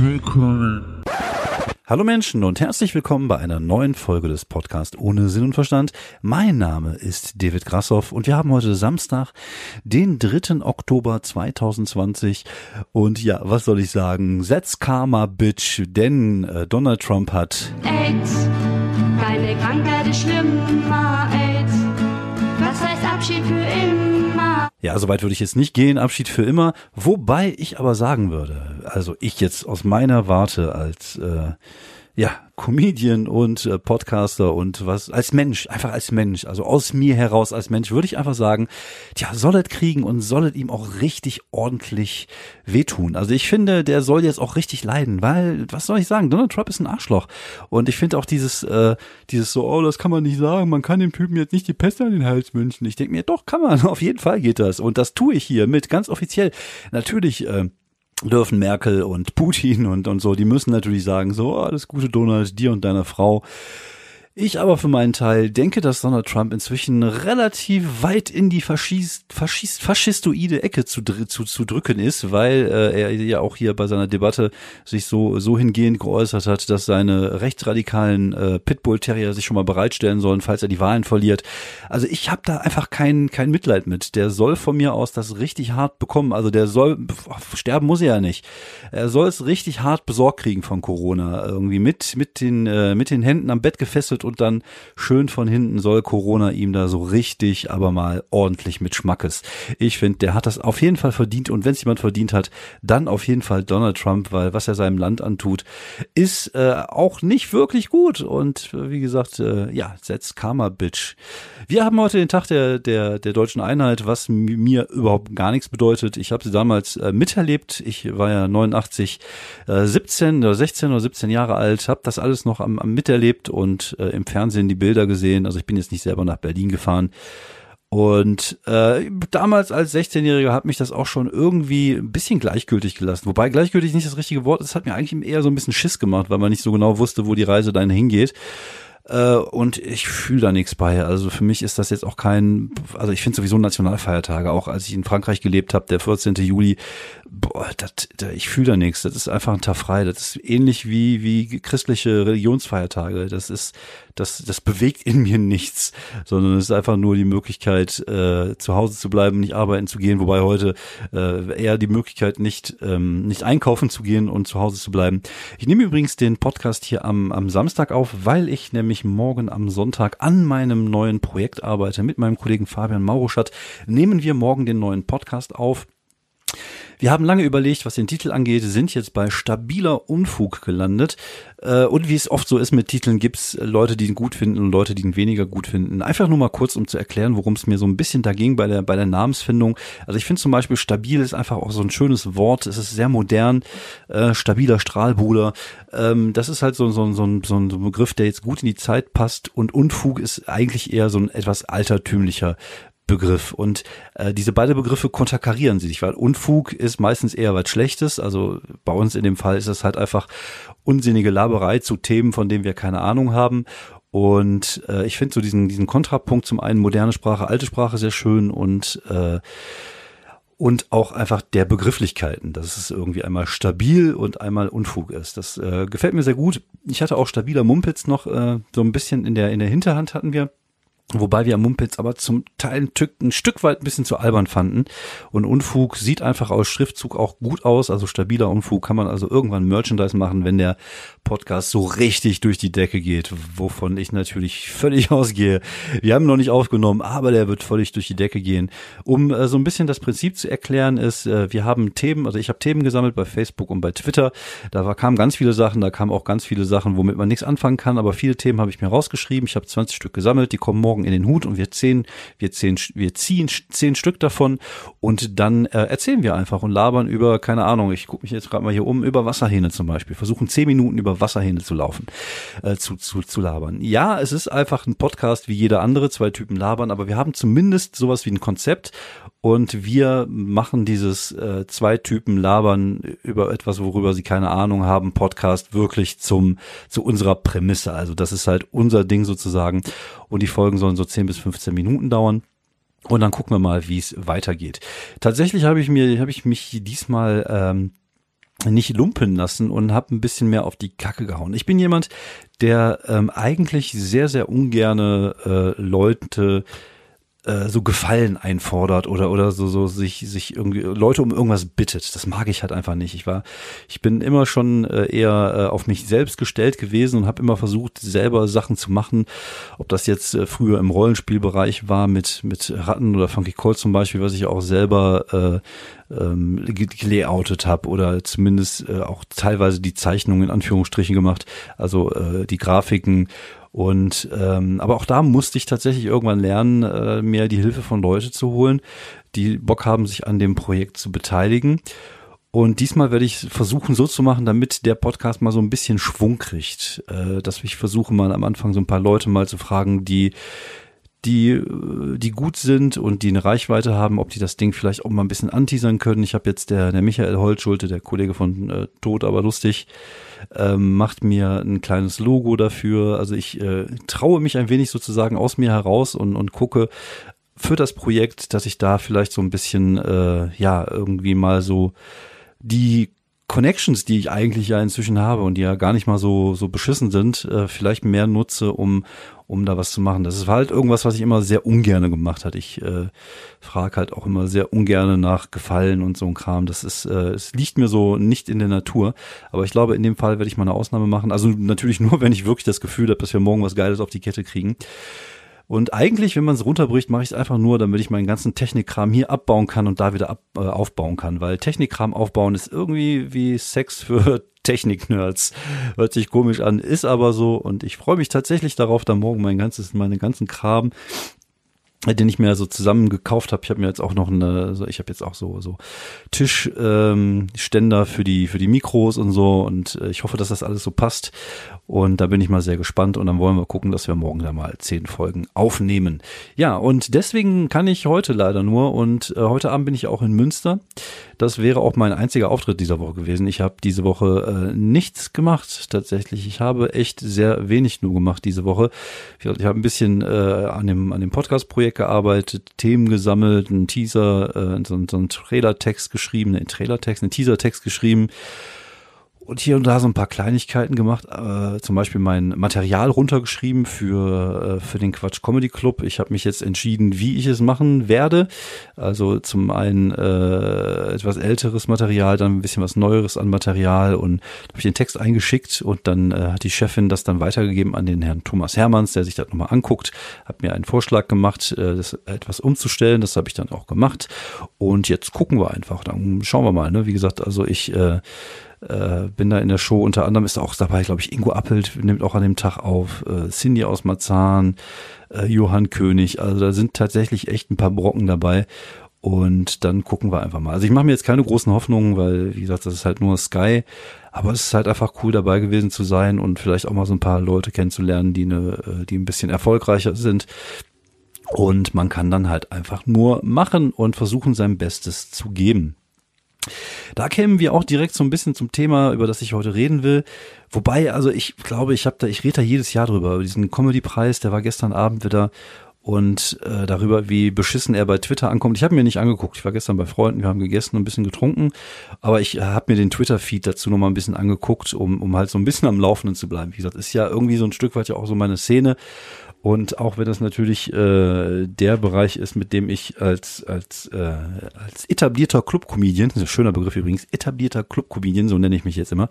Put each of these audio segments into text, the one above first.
Willkommen. Hallo Menschen und herzlich willkommen bei einer neuen Folge des Podcasts ohne Sinn und Verstand. Mein Name ist David Grassoff und wir haben heute Samstag, den 3. Oktober 2020 und ja, was soll ich sagen? Setz Karma, Bitch, denn äh, Donald Trump hat AIDS, keine Krankheit ist schlimmer, AIDS. Was heißt Abschied für immer? Ja, soweit würde ich jetzt nicht gehen, Abschied für immer. Wobei ich aber sagen würde, also ich jetzt aus meiner Warte als äh, ja, Comedian und äh, Podcaster und was als Mensch, einfach als Mensch, also aus mir heraus als Mensch, würde ich einfach sagen, tja, soll es kriegen und soll es ihm auch richtig ordentlich wehtun. Also ich finde, der soll jetzt auch richtig leiden, weil, was soll ich sagen, Donald Trump ist ein Arschloch. Und ich finde auch dieses, äh, dieses so, oh, das kann man nicht sagen, man kann dem Typen jetzt nicht die Pest an den Hals wünschen. Ich denke mir, doch, kann man, auf jeden Fall geht das. Und das tue ich hier mit, ganz offiziell. Natürlich, äh, dürfen Merkel und Putin und, und so, die müssen natürlich sagen, so, oh, alles Gute Donald, dir und deiner Frau. Ich aber für meinen Teil denke, dass Donald Trump inzwischen relativ weit in die Faschist, Faschist, faschistoide Ecke zu, zu, zu drücken ist, weil äh, er ja auch hier bei seiner Debatte sich so, so hingehend geäußert hat, dass seine rechtsradikalen äh, Pitbull-Terrier sich schon mal bereitstellen sollen, falls er die Wahlen verliert. Also ich habe da einfach kein, kein Mitleid mit. Der soll von mir aus das richtig hart bekommen. Also der soll, sterben muss er ja nicht. Er soll es richtig hart besorgt kriegen von Corona. Irgendwie mit, mit, den, äh, mit den Händen am Bett gefesselt und dann schön von hinten soll Corona ihm da so richtig, aber mal ordentlich mit Schmackes. Ich finde, der hat das auf jeden Fall verdient und wenn es jemand verdient hat, dann auf jeden Fall Donald Trump, weil was er seinem Land antut, ist äh, auch nicht wirklich gut und äh, wie gesagt, äh, ja, setzt Karma, Bitch. Wir haben heute den Tag der, der, der deutschen Einheit, was mir überhaupt gar nichts bedeutet. Ich habe sie damals äh, miterlebt. Ich war ja 89, äh, 17 oder 16 oder 17 Jahre alt, habe das alles noch am, am miterlebt und äh, im Fernsehen die Bilder gesehen. Also ich bin jetzt nicht selber nach Berlin gefahren. Und äh, damals als 16-Jähriger hat mich das auch schon irgendwie ein bisschen gleichgültig gelassen. Wobei gleichgültig nicht das richtige Wort ist, hat mir eigentlich eher so ein bisschen Schiss gemacht, weil man nicht so genau wusste, wo die Reise dann hingeht. Äh, und ich fühle da nichts bei. Also für mich ist das jetzt auch kein, also ich finde sowieso Nationalfeiertage, auch als ich in Frankreich gelebt habe, der 14. Juli, boah, das, das, ich fühle da nichts. Das ist einfach ein Tag frei. Das ist ähnlich wie, wie christliche Religionsfeiertage. Das ist, das, das bewegt in mir nichts, sondern es ist einfach nur die Möglichkeit, äh, zu Hause zu bleiben, nicht arbeiten zu gehen, wobei heute äh, eher die Möglichkeit, nicht, ähm, nicht einkaufen zu gehen und zu Hause zu bleiben. Ich nehme übrigens den Podcast hier am, am Samstag auf, weil ich nämlich morgen am Sonntag an meinem neuen Projekt arbeite. Mit meinem Kollegen Fabian Mauruschat nehmen wir morgen den neuen Podcast auf. Wir haben lange überlegt, was den Titel angeht, sind jetzt bei stabiler Unfug gelandet. Äh, und wie es oft so ist mit Titeln, gibt's Leute, die ihn gut finden und Leute, die ihn weniger gut finden. Einfach nur mal kurz, um zu erklären, worum es mir so ein bisschen da ging bei der, bei der Namensfindung. Also ich finde zum Beispiel stabil ist einfach auch so ein schönes Wort. Es ist sehr modern, äh, stabiler Strahlbruder. Ähm, das ist halt so, so, so, so ein Begriff, der jetzt gut in die Zeit passt. Und Unfug ist eigentlich eher so ein etwas altertümlicher Begriff. Und äh, diese beiden Begriffe konterkarieren sich, weil Unfug ist meistens eher was Schlechtes. Also bei uns in dem Fall ist es halt einfach unsinnige Laberei zu Themen, von denen wir keine Ahnung haben. Und äh, ich finde so diesen, diesen Kontrapunkt zum einen moderne Sprache, alte Sprache sehr schön und äh, und auch einfach der Begrifflichkeiten, dass es irgendwie einmal stabil und einmal Unfug ist. Das äh, gefällt mir sehr gut. Ich hatte auch stabiler Mumpitz noch äh, so ein bisschen in der in der Hinterhand hatten wir. Wobei wir Mumpitz aber zum Teil ein, Stück, ein Stück weit ein bisschen zu albern fanden. Und Unfug sieht einfach aus Schriftzug auch gut aus. Also stabiler Unfug kann man also irgendwann Merchandise machen, wenn der Podcast so richtig durch die Decke geht, wovon ich natürlich völlig ausgehe. Wir haben noch nicht aufgenommen, aber der wird völlig durch die Decke gehen. Um äh, so ein bisschen das Prinzip zu erklären, ist, äh, wir haben Themen, also ich habe Themen gesammelt bei Facebook und bei Twitter. Da war, kamen ganz viele Sachen, da kamen auch ganz viele Sachen, womit man nichts anfangen kann, aber viele Themen habe ich mir rausgeschrieben. Ich habe 20 Stück gesammelt, die kommen morgen morgen in den Hut und wir ziehen, wir ziehen, wir ziehen zehn Stück davon und dann äh, erzählen wir einfach und labern über, keine Ahnung, ich gucke mich jetzt gerade mal hier um, über Wasserhähne zum Beispiel. Versuchen zehn Minuten über Wasserhähne zu laufen, äh, zu, zu, zu labern. Ja, es ist einfach ein Podcast wie jeder andere, zwei Typen labern, aber wir haben zumindest sowas wie ein Konzept Und wir machen dieses äh, zwei Typen labern über etwas, worüber sie keine Ahnung haben, Podcast wirklich zum zu unserer Prämisse. Also das ist halt unser Ding sozusagen. Und die Folgen sollen so 10 bis 15 Minuten dauern. Und dann gucken wir mal, wie es weitergeht. Tatsächlich habe ich mir, habe ich mich diesmal ähm, nicht lumpen lassen und habe ein bisschen mehr auf die Kacke gehauen. Ich bin jemand, der ähm, eigentlich sehr, sehr ungerne äh, Leute äh, so Gefallen einfordert oder oder so so sich sich irgendwie Leute um irgendwas bittet. Das mag ich halt einfach nicht. Ich war ich bin immer schon äh, eher äh, auf mich selbst gestellt gewesen und habe immer versucht selber Sachen zu machen, ob das jetzt früher im Rollenspielbereich war mit mit Ratten oder Funky Cold zum Beispiel, was ich auch selber äh, ähm, gelayoutet habe oder zumindest äh, auch teilweise die Zeichnungen in Anführungsstrichen gemacht, also äh, die Grafiken und ähm, aber auch da musste ich tatsächlich irgendwann lernen, äh, mir die Hilfe von Leute zu holen, die Bock haben, sich an dem Projekt zu beteiligen. Und diesmal werde ich versuchen, so zu machen, damit der Podcast mal so ein bisschen Schwung kriegt. Äh, dass ich versuche mal am Anfang so ein paar Leute mal zu fragen, die die, die gut sind und die eine Reichweite haben, ob die das Ding vielleicht auch mal ein bisschen anteasern können. Ich habe jetzt der, der Michael Holtschulte, der Kollege von äh, Tod, aber lustig, ähm, macht mir ein kleines Logo dafür. Also ich äh, traue mich ein wenig sozusagen aus mir heraus und, und gucke für das Projekt, dass ich da vielleicht so ein bisschen, äh, ja, irgendwie mal so die Connections, die ich eigentlich ja inzwischen habe und die ja gar nicht mal so so beschissen sind, äh, vielleicht mehr nutze, um um da was zu machen. Das ist halt irgendwas, was ich immer sehr ungerne gemacht hat. Ich äh, frage halt auch immer sehr ungerne nach Gefallen und so ein Kram. Das ist, äh, es liegt mir so nicht in der Natur. Aber ich glaube, in dem Fall werde ich mal eine Ausnahme machen. Also natürlich nur, wenn ich wirklich das Gefühl habe, dass wir morgen was Geiles auf die Kette kriegen. Und eigentlich, wenn man es runterbricht, mache ich es einfach nur, damit ich meinen ganzen Technikkram hier abbauen kann und da wieder ab, äh, aufbauen kann. Weil Technikkram aufbauen ist irgendwie wie Sex für Technik-Nerds. Hört sich komisch an, ist aber so. Und ich freue mich tatsächlich darauf, da morgen mein ganzes, meine ganzen Kram den ich mir so zusammen gekauft habe. Ich habe mir jetzt auch noch eine, also ich habe jetzt auch so so Tischständer ähm, für die für die Mikros und so und äh, ich hoffe, dass das alles so passt und da bin ich mal sehr gespannt und dann wollen wir gucken, dass wir morgen da mal zehn Folgen aufnehmen. Ja, und deswegen kann ich heute leider nur und äh, heute Abend bin ich auch in Münster. Das wäre auch mein einziger Auftritt dieser Woche gewesen. Ich habe diese Woche äh, nichts gemacht tatsächlich. Ich habe echt sehr wenig nur gemacht diese Woche. Ich, ich habe ein bisschen äh, an dem an dem Podcast-Projekt gearbeitet, Themen gesammelt, einen Teaser, äh, so, so einen Trailer-Text geschrieben, einen Trailer-Text, einen Teaser-Text geschrieben und hier und da so ein paar Kleinigkeiten gemacht, äh, zum Beispiel mein Material runtergeschrieben für, äh, für den Quatsch Comedy Club. Ich habe mich jetzt entschieden, wie ich es machen werde. Also zum einen äh, etwas älteres Material, dann ein bisschen was Neueres an Material und habe ich den Text eingeschickt und dann äh, hat die Chefin das dann weitergegeben an den Herrn Thomas Hermanns, der sich das nochmal anguckt, hat mir einen Vorschlag gemacht, äh, das etwas umzustellen. Das habe ich dann auch gemacht. Und jetzt gucken wir einfach. Dann schauen wir mal. Ne? Wie gesagt, also ich äh, äh, bin da in der Show. Unter anderem ist auch dabei, glaube ich, Ingo Appelt nimmt auch an dem Tag auf, äh, Cindy aus Marzahn, äh, Johann König. Also da sind tatsächlich echt ein paar Brocken dabei. Und dann gucken wir einfach mal. Also ich mache mir jetzt keine großen Hoffnungen, weil, wie gesagt, das ist halt nur Sky. Aber es ist halt einfach cool dabei gewesen zu sein und vielleicht auch mal so ein paar Leute kennenzulernen, die, eine, äh, die ein bisschen erfolgreicher sind. Und man kann dann halt einfach nur machen und versuchen, sein Bestes zu geben. Da kämen wir auch direkt so ein bisschen zum Thema, über das ich heute reden will. Wobei, also ich glaube, ich habe da, ich rede da jedes Jahr drüber, über diesen Comedy-Preis, der war gestern Abend wieder und äh, darüber, wie beschissen er bei Twitter ankommt. Ich habe mir nicht angeguckt. Ich war gestern bei Freunden, wir haben gegessen und ein bisschen getrunken, aber ich äh, habe mir den Twitter-Feed dazu noch mal ein bisschen angeguckt, um, um halt so ein bisschen am Laufenden zu bleiben. Wie gesagt, ist ja irgendwie so ein Stück weit ja auch so meine Szene. Und auch wenn das natürlich äh, der Bereich ist, mit dem ich als als äh, als etablierter Club-Comedian, ein schöner Begriff übrigens, etablierter Club-Comedian, so nenne ich mich jetzt immer,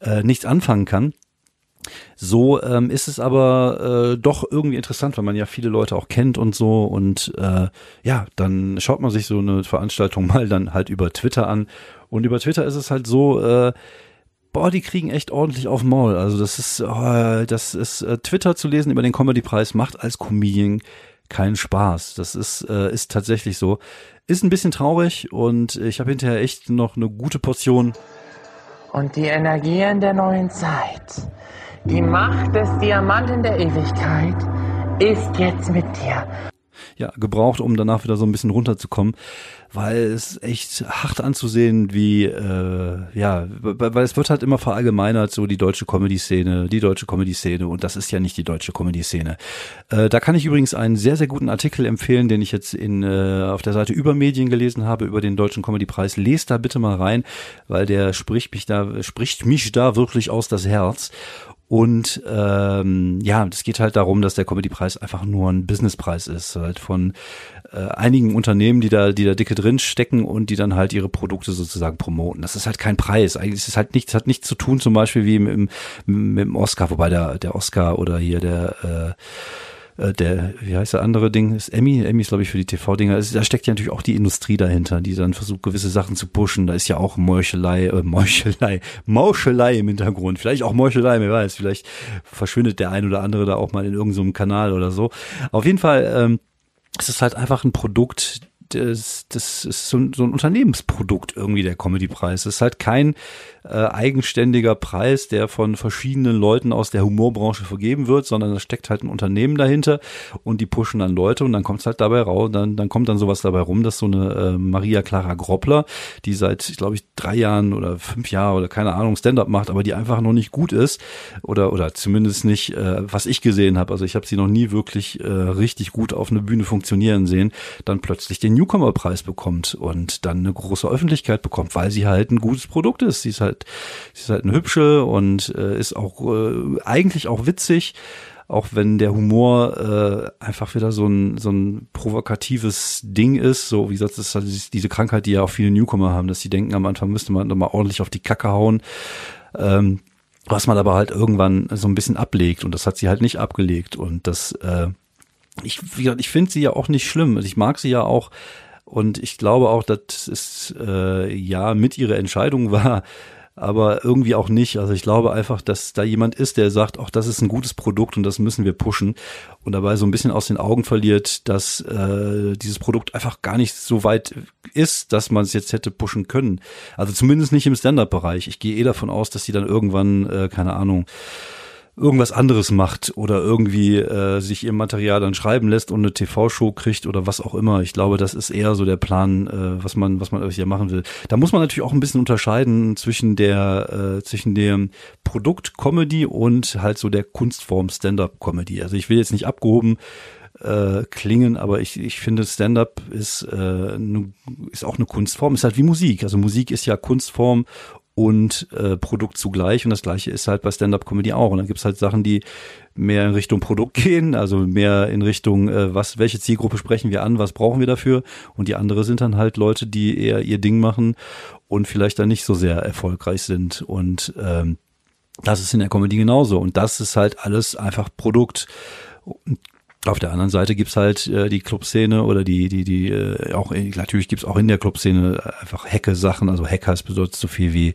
äh, nichts anfangen kann, so ähm, ist es aber äh, doch irgendwie interessant, weil man ja viele Leute auch kennt und so. Und äh, ja, dann schaut man sich so eine Veranstaltung mal dann halt über Twitter an. Und über Twitter ist es halt so, äh, boah, die kriegen echt ordentlich auf Maul. Also das ist, oh, das ist äh, Twitter zu lesen über den Comedy-Preis macht als Comedian keinen Spaß. Das ist, äh, ist tatsächlich so. Ist ein bisschen traurig und ich habe hinterher echt noch eine gute Portion. Und die Energien der neuen Zeit, die Macht des Diamanten der Ewigkeit ist jetzt mit dir. Ja, gebraucht, um danach wieder so ein bisschen runterzukommen, weil es echt hart anzusehen, wie, äh, ja, weil es wird halt immer verallgemeinert, so die deutsche Comedy-Szene, die deutsche Comedy-Szene und das ist ja nicht die deutsche Comedy-Szene. Äh, da kann ich übrigens einen sehr, sehr guten Artikel empfehlen, den ich jetzt in, äh, auf der Seite über Medien gelesen habe, über den Deutschen Comedy-Preis. Lest da bitte mal rein, weil der spricht mich da, spricht mich da wirklich aus das Herz. Und ähm, ja, es geht halt darum, dass der Comedy-Preis einfach nur ein Businesspreis ist, halt von äh, einigen Unternehmen, die da, die da dicke drin stecken und die dann halt ihre Produkte sozusagen promoten. Das ist halt kein Preis. Eigentlich ist es halt nichts, hat nichts zu tun, zum Beispiel wie im, im, mit dem Oscar, wobei der, der Oscar oder hier der äh, äh, der, wie heißt der andere Ding, ist Emmy, Emmy ist glaube ich für die TV-Dinger, also, da steckt ja natürlich auch die Industrie dahinter, die dann versucht gewisse Sachen zu pushen, da ist ja auch Meuchelei, äh, Meuchelei, Mauschelei im Hintergrund, vielleicht auch Meuchelei, wer weiß, vielleicht verschwindet der ein oder andere da auch mal in irgendeinem so Kanal oder so. Auf jeden Fall, ähm, es ist halt einfach ein Produkt, das, das ist so ein, so ein Unternehmensprodukt irgendwie, der Comedy-Preis. Es ist halt kein äh, eigenständiger Preis, der von verschiedenen Leuten aus der Humorbranche vergeben wird, sondern da steckt halt ein Unternehmen dahinter und die pushen dann Leute und dann kommt es halt dabei raus, dann, dann kommt dann sowas dabei rum, dass so eine äh, Maria Clara Groppler, die seit, glaube ich, drei Jahren oder fünf Jahre oder keine Ahnung Stand-up macht, aber die einfach noch nicht gut ist oder oder zumindest nicht, äh, was ich gesehen habe. Also ich habe sie noch nie wirklich äh, richtig gut auf einer Bühne funktionieren sehen, dann plötzlich den Newcomer-Preis bekommt und dann eine große Öffentlichkeit bekommt, weil sie halt ein gutes Produkt ist. Sie ist halt, sie ist halt eine hübsche und äh, ist auch äh, eigentlich auch witzig auch wenn der Humor äh, einfach wieder so ein, so ein provokatives Ding ist. So, wie gesagt, das ist halt diese Krankheit, die ja auch viele Newcomer haben, dass sie denken, am Anfang müsste man mal ordentlich auf die Kacke hauen. Ähm, was man aber halt irgendwann so ein bisschen ablegt und das hat sie halt nicht abgelegt und das äh, ich, ich finde sie ja auch nicht schlimm. Also ich mag sie ja auch und ich glaube auch, dass es äh, ja mit ihrer Entscheidung war, aber irgendwie auch nicht. Also ich glaube einfach, dass da jemand ist, der sagt, auch das ist ein gutes Produkt und das müssen wir pushen und dabei so ein bisschen aus den Augen verliert, dass äh, dieses Produkt einfach gar nicht so weit ist, dass man es jetzt hätte pushen können. Also zumindest nicht im Stand-up-Bereich. Ich gehe eh davon aus, dass sie dann irgendwann, äh, keine Ahnung, irgendwas anderes macht oder irgendwie äh, sich ihr Material dann schreiben lässt und eine TV-Show kriegt oder was auch immer. Ich glaube, das ist eher so der Plan, äh, was man, was man hier machen will. Da muss man natürlich auch ein bisschen unterscheiden zwischen der, äh, zwischen dem Produkt Comedy und halt so der Kunstform Stand-up Comedy. Also ich will jetzt nicht abgehoben äh, klingen, aber ich, ich finde Stand-up ist, äh, ne, ist auch eine Kunstform, ist halt wie Musik. Also Musik ist ja Kunstform und äh, Produkt zugleich. Und das gleiche ist halt bei Stand-up-Comedy auch. Und dann gibt's halt Sachen, die mehr in Richtung Produkt gehen, also mehr in Richtung, äh, was, welche Zielgruppe sprechen wir an, was brauchen wir dafür. Und die andere sind dann halt Leute, die eher ihr Ding machen und vielleicht dann nicht so sehr erfolgreich sind. Und ähm, das ist in der Comedy genauso. Und das ist halt alles einfach Produkt. Auf der anderen Seite gibt's halt äh, die Clubszene oder die, die, die, äh, auch natürlich gibt's auch in der Clubszene einfach Hacke-Sachen, also Hackers bedeutet so viel wie,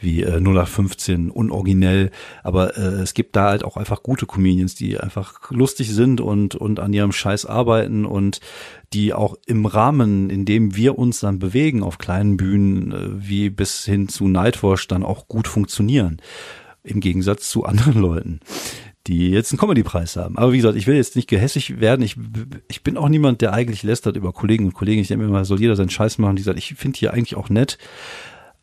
wie äh, 0815, unoriginell, aber äh, es gibt da halt auch einfach gute Comedians, die einfach lustig sind und, und an ihrem Scheiß arbeiten und die auch im Rahmen, in dem wir uns dann bewegen auf kleinen Bühnen, äh, wie bis hin zu Nightwash dann auch gut funktionieren. Im Gegensatz zu anderen Leuten die jetzt einen Comedy-Preis haben. Aber wie gesagt, ich will jetzt nicht gehässig werden. Ich, ich bin auch niemand, der eigentlich lästert über Kollegen und Kollegen. Ich denke mir immer, soll jeder seinen Scheiß machen. Die sagt, ich finde hier eigentlich auch nett.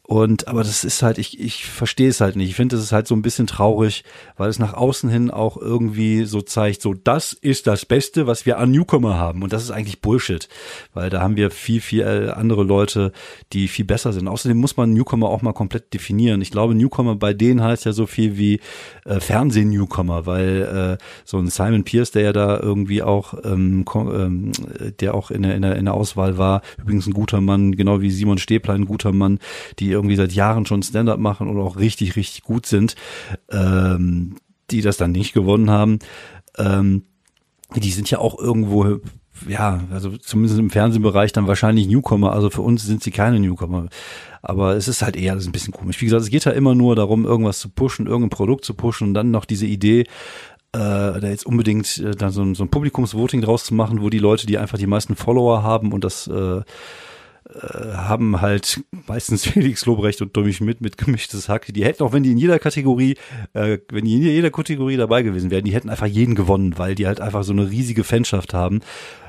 Und aber das ist halt, ich, ich verstehe es halt nicht. Ich finde, es ist halt so ein bisschen traurig, weil es nach außen hin auch irgendwie so zeigt, so das ist das Beste, was wir an Newcomer haben. Und das ist eigentlich Bullshit, weil da haben wir viel, viel andere Leute, die viel besser sind. Außerdem muss man Newcomer auch mal komplett definieren. Ich glaube, Newcomer bei denen heißt ja so viel wie äh, Fernseh-Newcomer, weil äh, so ein Simon Pierce, der ja da irgendwie auch, ähm, ähm, der auch in der, in, der, in der Auswahl war, übrigens ein guter Mann, genau wie Simon Stäblein, ein guter Mann, die irgendwie seit Jahren schon Stand-up machen und auch richtig, richtig gut sind, ähm, die das dann nicht gewonnen haben. Ähm, die sind ja auch irgendwo ja, also zumindest im Fernsehbereich dann wahrscheinlich Newcomer. Also für uns sind sie keine Newcomer. Aber es ist halt eher ist ein bisschen komisch. Wie gesagt, es geht ja immer nur darum, irgendwas zu pushen, irgendein Produkt zu pushen und dann noch diese Idee, äh, da jetzt unbedingt äh, dann so, so ein Publikumsvoting draus zu machen, wo die Leute, die einfach die meisten Follower haben und das äh, äh, haben halt meistens Felix Lobrecht und Tommy Schmidt mit gemischtes Hack. Die hätten auch, wenn die in jeder Kategorie, äh, wenn die in jeder Kategorie dabei gewesen wären, die hätten einfach jeden gewonnen, weil die halt einfach so eine riesige Fanschaft haben.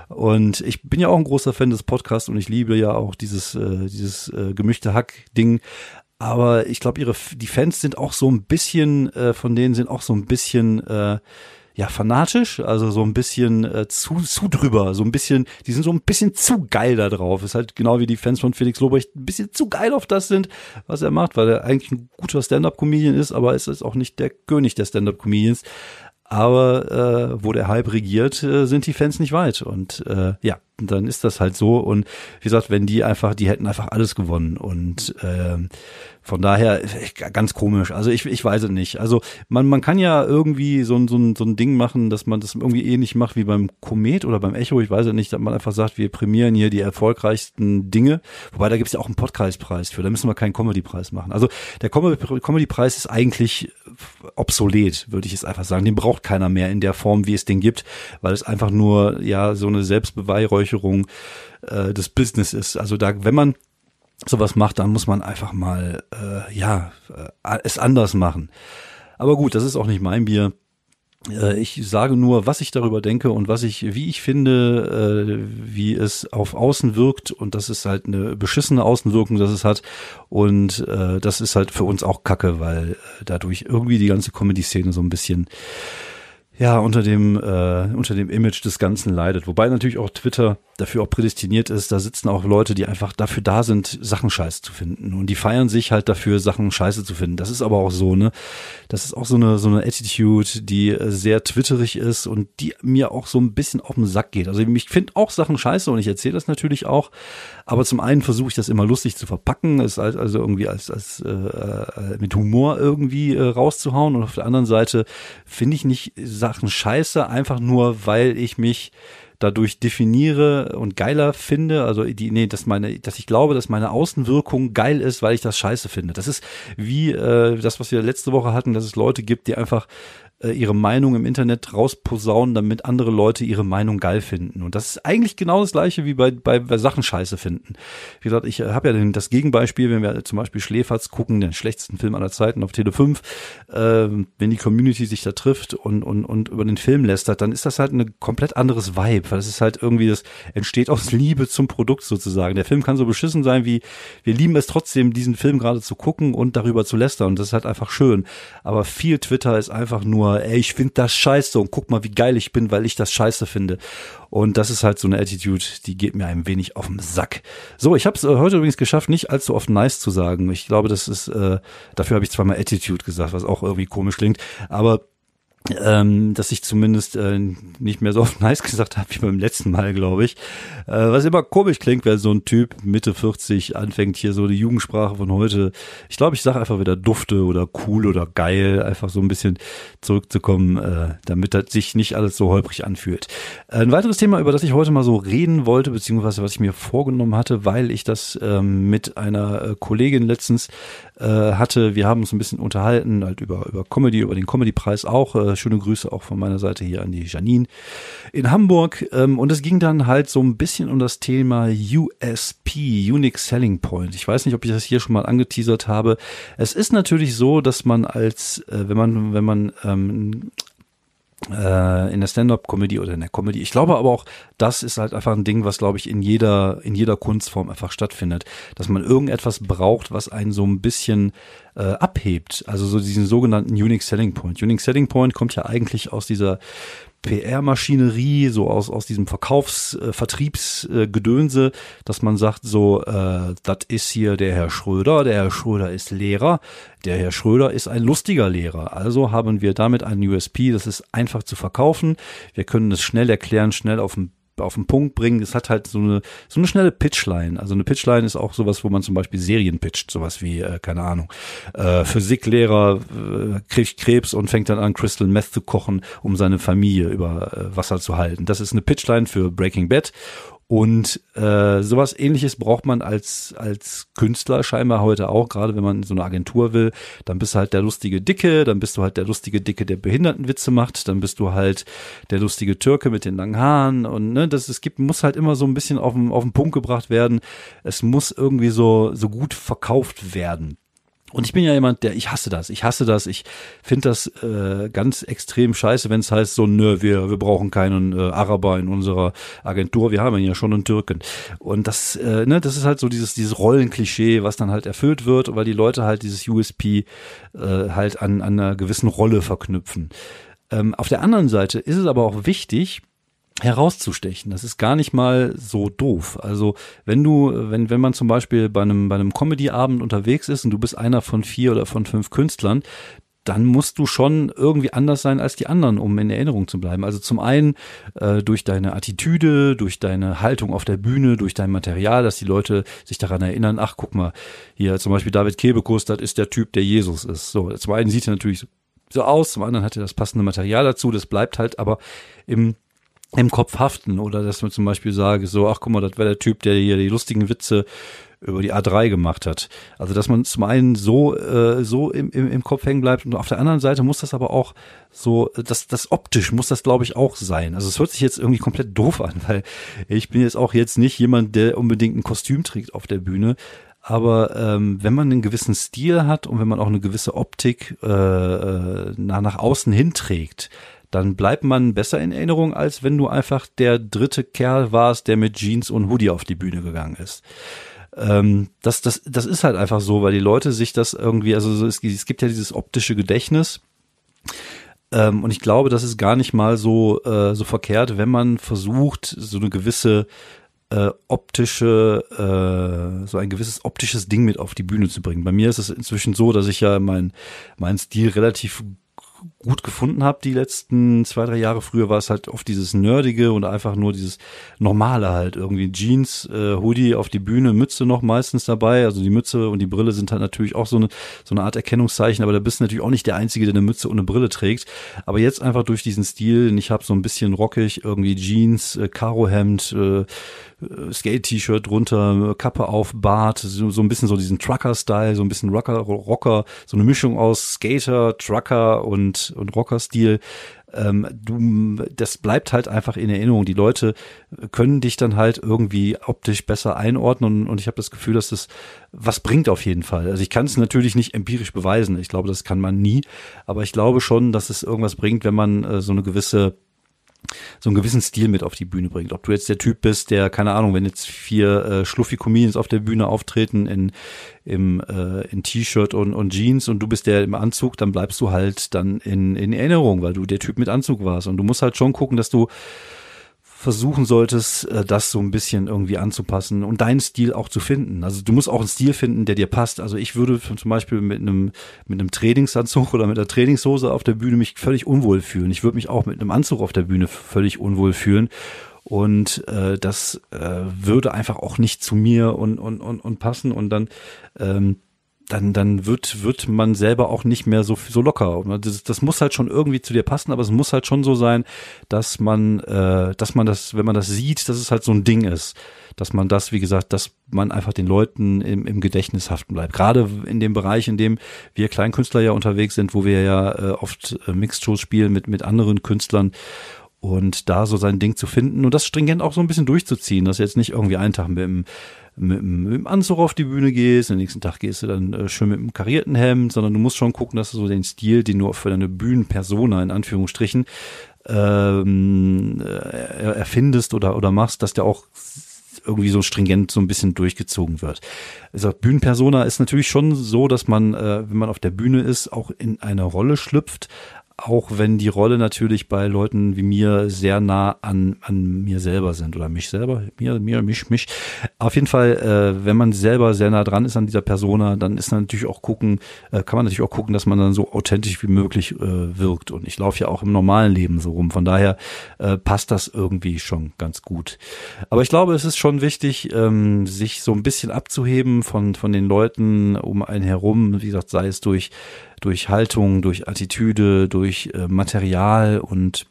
Und ich bin ja auch ein großer Fan des Podcasts und ich liebe ja auch dieses, äh, dieses äh, gemischte Hack-Ding. Aber ich glaube, ihre die Fans sind auch so ein bisschen, äh, von denen sind auch so ein bisschen äh, ja fanatisch, also so ein bisschen äh, zu zu drüber, so ein bisschen, die sind so ein bisschen zu geil da drauf. Ist halt genau wie die Fans von Felix Lobrecht ein bisschen zu geil auf das sind, was er macht, weil er eigentlich ein guter Stand-up-Comedian ist, aber ist auch nicht der König der Stand-up-Comedians. Aber äh, wo der Hype regiert, äh, sind die Fans nicht weit. Und äh, ja, dann ist das halt so. Und wie gesagt, wenn die einfach, die hätten einfach alles gewonnen. Und äh, von daher ganz komisch. Also ich, ich weiß es nicht. Also man, man kann ja irgendwie so ein, so, so ein Ding machen, dass man das irgendwie ähnlich macht wie beim Komet oder beim Echo. Ich weiß es nicht, dass man einfach sagt, wir prämieren hier die erfolgreichsten Dinge. Wobei da gibt es ja auch einen Podcastpreis für. Da müssen wir keinen Comedy-Preis machen. Also der Comedy-Preis ist eigentlich obsolet, würde ich jetzt einfach sagen. Den braucht keiner mehr in der Form, wie es den gibt, weil es einfach nur ja so eine Selbstbeweihräucherung äh, des Business ist. Also da, wenn man sowas macht, dann muss man einfach mal äh, ja äh, es anders machen. Aber gut, das ist auch nicht mein Bier. Äh, ich sage nur, was ich darüber denke und was ich, wie ich finde, äh, wie es auf Außen wirkt und das ist halt eine beschissene Außenwirkung, dass es hat und äh, das ist halt für uns auch Kacke, weil dadurch irgendwie die ganze Comedy-Szene so ein bisschen ja unter dem äh, unter dem Image des Ganzen leidet. Wobei natürlich auch Twitter dafür auch prädestiniert ist. Da sitzen auch Leute, die einfach dafür da sind, Sachen scheiße zu finden. Und die feiern sich halt dafür, Sachen scheiße zu finden. Das ist aber auch so, ne? Das ist auch so eine, so eine Attitude, die äh, sehr twitterig ist und die mir auch so ein bisschen auf den Sack geht. Also ich finde auch Sachen scheiße und ich erzähle das natürlich auch. Aber zum einen versuche ich das immer lustig zu verpacken, es also irgendwie als, als äh, äh, mit Humor irgendwie äh, rauszuhauen. Und auf der anderen Seite finde ich nicht Sachen scheiße, einfach nur, weil ich mich dadurch definiere und geiler finde, also die, nee, dass meine, dass ich glaube, dass meine Außenwirkung geil ist, weil ich das scheiße finde. Das ist wie äh, das, was wir letzte Woche hatten, dass es Leute gibt, die einfach äh, ihre Meinung im Internet rausposaunen, damit andere Leute ihre Meinung geil finden. Und das ist eigentlich genau das gleiche wie bei, bei, bei Sachen scheiße finden. Wie gesagt, ich äh, habe ja den, das Gegenbeispiel, wenn wir zum Beispiel Schläferz gucken, den schlechtesten Film aller Zeiten auf Tele 5, äh, wenn die Community sich da trifft und, und, und über den Film lästert, dann ist das halt ein komplett anderes Vibe, weil es ist halt irgendwie, das entsteht aus Liebe zum Produkt sozusagen. Der Film kann so beschissen sein, wie wir lieben es trotzdem, diesen Film gerade zu gucken und darüber zu lästern. Und das ist halt einfach schön. Aber viel Twitter ist einfach nur ey, ich finde das scheiße und guck mal, wie geil ich bin, weil ich das scheiße finde. Und das ist halt so eine Attitude, die geht mir ein wenig auf den Sack. So, ich habe es äh, heute übrigens geschafft, nicht allzu oft nice zu sagen. Ich glaube, das ist, äh, dafür habe ich zweimal Attitude gesagt, was auch irgendwie komisch klingt. Aber ähm, dass ich zumindest äh, nicht mehr so oft nice gesagt habe wie beim letzten Mal, glaube ich. Äh, was immer komisch klingt, wenn so ein Typ Mitte 40 anfängt, hier so die Jugendsprache von heute. Ich glaube, ich sage einfach wieder dufte oder cool oder geil, einfach so ein bisschen zurückzukommen, äh, damit das sich nicht alles so holprig anfühlt. Äh, ein weiteres Thema, über das ich heute mal so reden wollte, beziehungsweise was ich mir vorgenommen hatte, weil ich das ähm, mit einer äh, Kollegin letztens äh, hatte. Wir haben uns ein bisschen unterhalten, halt über, über Comedy, über den Comedy-Preis auch. Äh, schöne Grüße auch von meiner Seite hier an die Janine in Hamburg. Ähm, und es ging dann halt so ein bisschen um das Thema USP, Unique Selling Point. Ich weiß nicht, ob ich das hier schon mal angeteasert habe. Es ist natürlich so, dass man als, äh, wenn man, wenn man ähm, äh, in der Stand-up-Comedy oder in der Comedy. Ich glaube aber auch, das ist halt einfach ein Ding, was glaube ich in jeder in jeder Kunstform einfach stattfindet, dass man irgendetwas braucht, was einen so ein bisschen äh, abhebt. Also so diesen sogenannten Unique Selling Point. Unique Selling Point kommt ja eigentlich aus dieser PR-Maschinerie, so aus, aus diesem Verkaufs-, äh, Vertriebsgedönse, äh, dass man sagt, so, äh, das ist hier der Herr Schröder, der Herr Schröder ist Lehrer, der Herr Schröder ist ein lustiger Lehrer. Also haben wir damit einen USP, das ist einfach zu verkaufen. Wir können es schnell erklären, schnell auf dem auf den Punkt bringen. Es hat halt so eine, so eine schnelle Pitchline. Also eine Pitchline ist auch sowas, wo man zum Beispiel Serien pitcht, sowas wie, äh, keine Ahnung, äh, Physiklehrer äh, kriegt Krebs und fängt dann an, Crystal Meth zu kochen, um seine Familie über äh, Wasser zu halten. Das ist eine Pitchline für Breaking Bad. Und äh, sowas ähnliches braucht man als, als Künstler scheinbar heute auch, gerade wenn man so eine Agentur will. Dann bist du halt der lustige Dicke, dann bist du halt der lustige Dicke, der Behindertenwitze macht, dann bist du halt der lustige Türke mit den langen Haaren und ne, das es gibt, muss halt immer so ein bisschen auf den, auf den Punkt gebracht werden. Es muss irgendwie so, so gut verkauft werden. Und ich bin ja jemand, der, ich hasse das, ich hasse das, ich finde das äh, ganz extrem scheiße, wenn es heißt so, nö, wir, wir brauchen keinen äh, Araber in unserer Agentur, wir haben ja schon einen Türken. Und das, äh, ne, das ist halt so dieses, dieses Rollenklischee, was dann halt erfüllt wird, weil die Leute halt dieses USP äh, halt an, an einer gewissen Rolle verknüpfen. Ähm, auf der anderen Seite ist es aber auch wichtig, herauszustechen. Das ist gar nicht mal so doof. Also wenn du, wenn, wenn man zum Beispiel bei einem, bei einem Comedy-Abend unterwegs ist und du bist einer von vier oder von fünf Künstlern, dann musst du schon irgendwie anders sein als die anderen, um in Erinnerung zu bleiben. Also zum einen äh, durch deine Attitüde, durch deine Haltung auf der Bühne, durch dein Material, dass die Leute sich daran erinnern, ach guck mal, hier zum Beispiel David Kebekus, das ist der Typ, der Jesus ist. So, zum einen sieht er natürlich so aus, zum anderen hat er das passende Material dazu, das bleibt halt aber im im Kopf haften oder dass man zum Beispiel sage, so, ach guck mal, das wäre der Typ, der hier die lustigen Witze über die A3 gemacht hat. Also dass man zum einen so äh, so im, im, im Kopf hängen bleibt und auf der anderen Seite muss das aber auch so, das, das optisch muss das glaube ich auch sein. Also es hört sich jetzt irgendwie komplett doof an, weil ich bin jetzt auch jetzt nicht jemand, der unbedingt ein Kostüm trägt auf der Bühne, aber ähm, wenn man einen gewissen Stil hat und wenn man auch eine gewisse Optik äh, äh nach, nach außen hinträgt, dann bleibt man besser in Erinnerung, als wenn du einfach der dritte Kerl warst, der mit Jeans und Hoodie auf die Bühne gegangen ist. Ähm, das, das, das ist halt einfach so, weil die Leute sich das irgendwie, also es, es gibt ja dieses optische Gedächtnis. Ähm, und ich glaube, das ist gar nicht mal so, äh, so verkehrt, wenn man versucht, so eine gewisse äh, optische, äh, so ein gewisses optisches Ding mit auf die Bühne zu bringen. Bei mir ist es inzwischen so, dass ich ja mein, mein Stil relativ gut gefunden habe die letzten zwei, drei Jahre. Früher war es halt oft dieses Nerdige und einfach nur dieses Normale halt. Irgendwie Jeans, äh, Hoodie auf die Bühne, Mütze noch meistens dabei. Also die Mütze und die Brille sind halt natürlich auch so eine, so eine Art Erkennungszeichen, aber da bist du natürlich auch nicht der Einzige, der eine Mütze und eine Brille trägt. Aber jetzt einfach durch diesen Stil, ich habe so ein bisschen rockig, irgendwie Jeans, äh, Karohemd, äh, Skate-T-Shirt drunter, Kappe auf, Bart, so, so ein bisschen so diesen Trucker-Style, so ein bisschen Rocker, Rocker, so eine Mischung aus Skater, Trucker und, und Rocker-Stil. Ähm, du, das bleibt halt einfach in Erinnerung. Die Leute können dich dann halt irgendwie optisch besser einordnen und, und ich habe das Gefühl, dass das was bringt auf jeden Fall. Also ich kann es natürlich nicht empirisch beweisen. Ich glaube, das kann man nie, aber ich glaube schon, dass es irgendwas bringt, wenn man äh, so eine gewisse so einen gewissen Stil mit auf die Bühne bringt. Ob du jetzt der Typ bist, der, keine Ahnung, wenn jetzt vier äh, schluffi Comedians auf der Bühne auftreten in, im, äh, in T-Shirt und, und Jeans und du bist der im Anzug, dann bleibst du halt dann in, in Erinnerung, weil du der Typ mit Anzug warst. Und du musst halt schon gucken, dass du versuchen solltest, äh, das so ein bisschen irgendwie anzupassen und deinen Stil auch zu finden. Also du musst auch einen Stil finden, der dir passt. Also ich würde zum Beispiel mit einem, mit einem Trainingsanzug oder mit einer Trainingshose auf der Bühne mich völlig unwohl fühlen. Ich würde mich auch mit einem Anzug auf der Bühne völlig unwohl fühlen. Und äh, das äh, würde einfach auch nicht zu mir und, und, und, und passen. Und dann ähm, dann, dann wird, wird man selber auch nicht mehr so, so locker. Das, das muss halt schon irgendwie zu dir passen, aber es muss halt schon so sein, dass man, äh, dass man das, wenn man das sieht, dass es halt so ein Ding ist. Dass man das, wie gesagt, dass man einfach den Leuten im, im Gedächtnis haften bleibt. Gerade in dem Bereich, in dem wir Kleinkünstler ja unterwegs sind, wo wir ja äh, oft äh, Mixed-Shows spielen mit, mit anderen Künstlern und da so sein Ding zu finden und das stringent auch so ein bisschen durchzuziehen, dass jetzt nicht irgendwie einen Tag mit dem mit, mit dem Anzug auf die Bühne gehst, den nächsten Tag gehst du dann äh, schön mit einem karierten Hemd, sondern du musst schon gucken, dass du so den Stil, den du für deine Bühnenpersona in Anführungsstrichen ähm, äh, erfindest oder, oder machst, dass der auch irgendwie so stringent so ein bisschen durchgezogen wird. Also Bühnenpersona ist natürlich schon so, dass man, äh, wenn man auf der Bühne ist, auch in eine Rolle schlüpft, auch wenn die Rolle natürlich bei Leuten wie mir sehr nah an, an mir selber sind oder mich selber, mir, mir, mich, mich. Auf jeden Fall, äh, wenn man selber sehr nah dran ist an dieser Persona, dann ist natürlich auch gucken, äh, kann man natürlich auch gucken, dass man dann so authentisch wie möglich äh, wirkt. Und ich laufe ja auch im normalen Leben so rum. Von daher äh, passt das irgendwie schon ganz gut. Aber ich glaube, es ist schon wichtig, ähm, sich so ein bisschen abzuheben von, von den Leuten um einen herum, wie gesagt, sei es durch durch Haltung, durch Attitüde, durch äh, Material und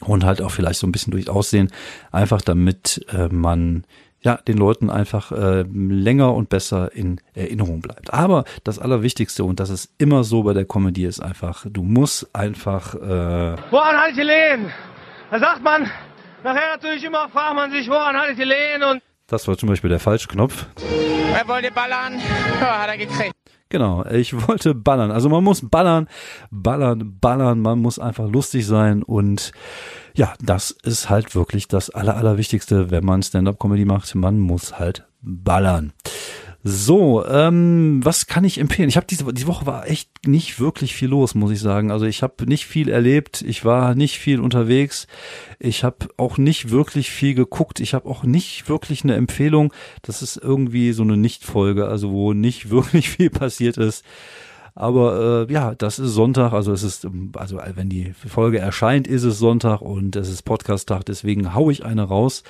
und halt auch vielleicht so ein bisschen durch Aussehen, einfach damit äh, man ja den Leuten einfach äh, länger und besser in Erinnerung bleibt. Aber das Allerwichtigste und das ist immer so bei der Comedy ist einfach, du musst einfach äh, Woran halte ich die Lehen? Da sagt man, nachher natürlich immer fragt man sich, woran halte ich die Lehen und das war zum Beispiel der falsche Knopf. Er wollte ballern, ja, hat er gekriegt. Genau, ich wollte ballern. Also man muss ballern, ballern, ballern, man muss einfach lustig sein und ja, das ist halt wirklich das Aller, Allerwichtigste, wenn man Stand-up-Comedy macht. Man muss halt ballern. So, ähm, was kann ich empfehlen? Ich habe diese die Woche war echt nicht wirklich viel los, muss ich sagen. Also ich habe nicht viel erlebt, ich war nicht viel unterwegs, ich habe auch nicht wirklich viel geguckt, ich habe auch nicht wirklich eine Empfehlung. Das ist irgendwie so eine Nichtfolge, also wo nicht wirklich viel passiert ist. Aber äh, ja, das ist Sonntag, also es ist, also wenn die Folge erscheint, ist es Sonntag und es ist Podcast-Tag, deswegen hau ich eine raus.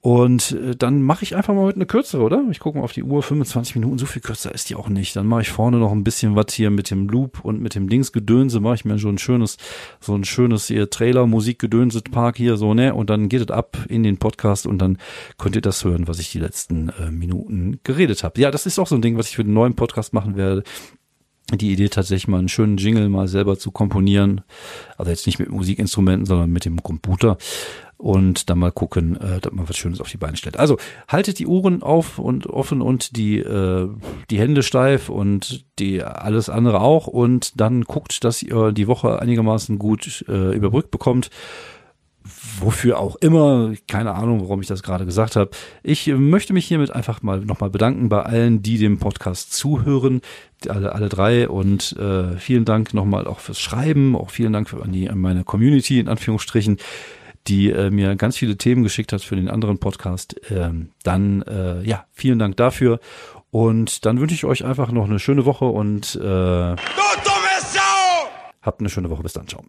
Und äh, dann mache ich einfach mal heute eine kürzere, oder? Ich gucke mal auf die Uhr, 25 Minuten, so viel kürzer ist die auch nicht. Dann mache ich vorne noch ein bisschen was hier mit dem Loop und mit dem Dingsgedönse, mache ich mir so ein schönes, so ein schönes hier Trailer, Musikgedönse Park hier so, ne? Und dann geht es ab in den Podcast und dann könnt ihr das hören, was ich die letzten äh, Minuten geredet habe. Ja, das ist auch so ein Ding, was ich für den neuen Podcast machen werde die Idee tatsächlich mal einen schönen Jingle mal selber zu komponieren. Also jetzt nicht mit Musikinstrumenten, sondern mit dem Computer und dann mal gucken, äh, dass man was Schönes auf die Beine stellt. Also haltet die Ohren auf und offen und die äh, die Hände steif und die alles andere auch und dann guckt, dass ihr die Woche einigermaßen gut äh, überbrückt bekommt. Wofür auch immer, keine Ahnung, warum ich das gerade gesagt habe. Ich möchte mich hiermit einfach mal nochmal bedanken bei allen, die dem Podcast zuhören, alle, alle drei und äh, vielen Dank nochmal auch fürs Schreiben, auch vielen Dank für an, die, an meine Community in Anführungsstrichen die äh, mir ganz viele Themen geschickt hat für den anderen Podcast. Ähm, dann äh, ja, vielen Dank dafür. Und dann wünsche ich euch einfach noch eine schöne Woche und äh, habt eine schöne Woche. Bis dann. Ciao.